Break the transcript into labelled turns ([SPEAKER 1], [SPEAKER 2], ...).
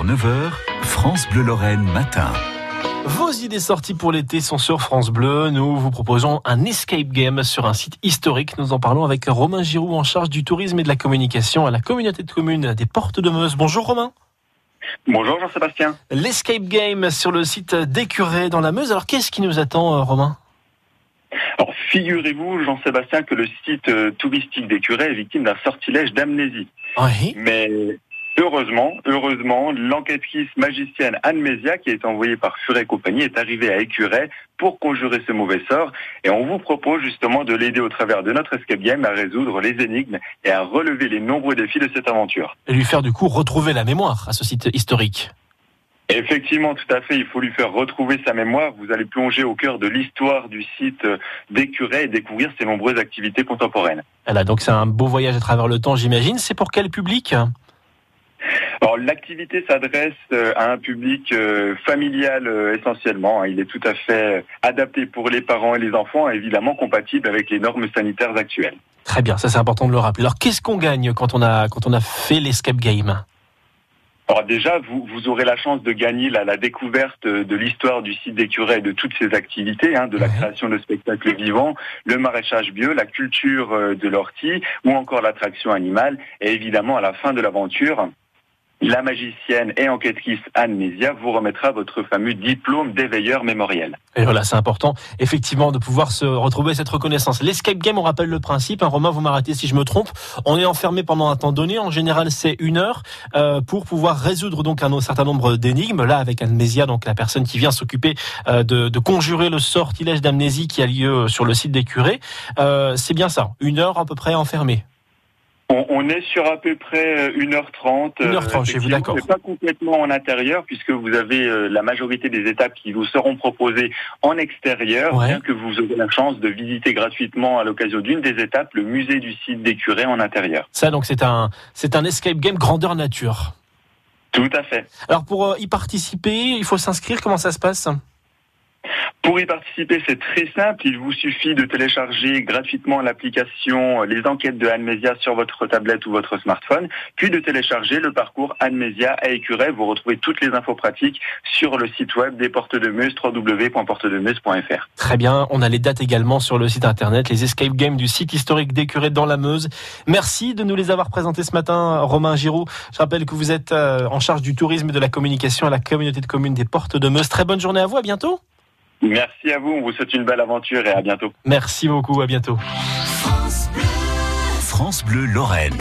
[SPEAKER 1] 6h, 9h, France Bleu Lorraine matin.
[SPEAKER 2] Vos idées sorties pour l'été sont sur France Bleu. Nous vous proposons un escape game sur un site historique. Nous en parlons avec Romain Giroud en charge du tourisme et de la communication à la communauté de communes des Portes de Meuse. Bonjour Romain.
[SPEAKER 3] Bonjour Jean-Sébastien.
[SPEAKER 2] L'escape game sur le site d'Écuré dans la Meuse. Alors qu'est-ce qui nous attend euh, Romain?
[SPEAKER 3] Alors figurez-vous Jean-Sébastien que le site euh, touristique d'Écuré est victime d'un sortilège d'amnésie.
[SPEAKER 2] Oui.
[SPEAKER 3] Mais heureusement, heureusement, l'enquêtrice magicienne Anne Mézia, qui est envoyée par Furet et compagnie, est arrivée à Écuré pour conjurer ce mauvais sort. Et on vous propose justement de l'aider au travers de notre escape game à résoudre les énigmes et à relever les nombreux défis de cette aventure.
[SPEAKER 2] Et lui faire du coup retrouver la mémoire à ce site historique.
[SPEAKER 3] Effectivement, tout à fait. Il faut lui faire retrouver sa mémoire. Vous allez plonger au cœur de l'histoire du site d'Écuré et découvrir ses nombreuses activités contemporaines.
[SPEAKER 2] Voilà, donc c'est un beau voyage à travers le temps, j'imagine. C'est pour quel public?
[SPEAKER 3] Alors l'activité s'adresse euh, à un public euh, familial euh, essentiellement. Il est tout à fait adapté pour les parents et les enfants, évidemment compatible avec les normes sanitaires actuelles.
[SPEAKER 2] Très bien, ça c'est important de le rappeler. Alors qu'est-ce qu'on gagne quand on a, quand on a fait l'escape game?
[SPEAKER 3] Alors déjà, vous, vous aurez la chance de gagner la, la découverte de l'histoire du site d'Écuré et de toutes ses activités, hein, de la création de spectacles vivants, le maraîchage bio, la culture de l'ortie ou encore l'attraction animale. Et évidemment, à la fin de l'aventure, la magicienne et enquêtrice Anne vous remettra votre fameux diplôme d'éveilleur mémoriel.
[SPEAKER 2] Et voilà, c'est important, effectivement, de pouvoir se retrouver cette reconnaissance. L'escape game, on rappelle le principe. Hein, Romain, vous m'arrêtez si je me trompe. On est enfermé pendant un temps donné. En général, c'est une heure euh, pour pouvoir résoudre donc un certain nombre d'énigmes. Là, avec Amnésia, donc la personne qui vient s'occuper euh, de, conjurer le sortilège d'amnésie qui a lieu sur le site des curés. Euh, c'est bien ça, une heure à peu près enfermé.
[SPEAKER 3] On, on est sur à peu près euh, 1h30.
[SPEAKER 2] 1h30, chez vous, d'accord.
[SPEAKER 3] Pas complètement en intérieur puisque vous avez euh, la majorité des étapes qui vous seront proposées en extérieur,
[SPEAKER 2] Ouais.
[SPEAKER 3] bien que vous aurez la chance de visiter gratuitement à l'occasion d'une des étapes le musée du site des curés en intérieur.
[SPEAKER 2] Ça, donc, c'est un, c'est un escape game grandeur nature.
[SPEAKER 3] Tout à fait.
[SPEAKER 2] Alors, pour euh, y participer, il faut s'inscrire. Comment ça se passe?
[SPEAKER 3] Pour y participer, c'est très simple. Il vous suffit de télécharger gratuitement l'application Les Enquêtes de Annemésia sur votre tablette ou votre smartphone, puis de télécharger le parcours Annemésia à Écureuil. Vous retrouvez toutes les infos pratiques sur le site web des Portes de Meuse, www.portedemeuse.fr.
[SPEAKER 2] Très bien, on a les dates également sur le site internet, les escape games du site historique d'Écuré dans la Meuse. Merci de nous les avoir présentés ce matin, Romain Giroud. Je rappelle que vous êtes euh, en charge du tourisme et de la communication à la communauté de communes des Portes de Meuse. Très bonne journée à vous, à bientôt.
[SPEAKER 3] Merci à vous. On vous souhaite une belle aventure et à bientôt.
[SPEAKER 2] Merci beaucoup, à bientôt.
[SPEAKER 1] France Bleu Lorraine.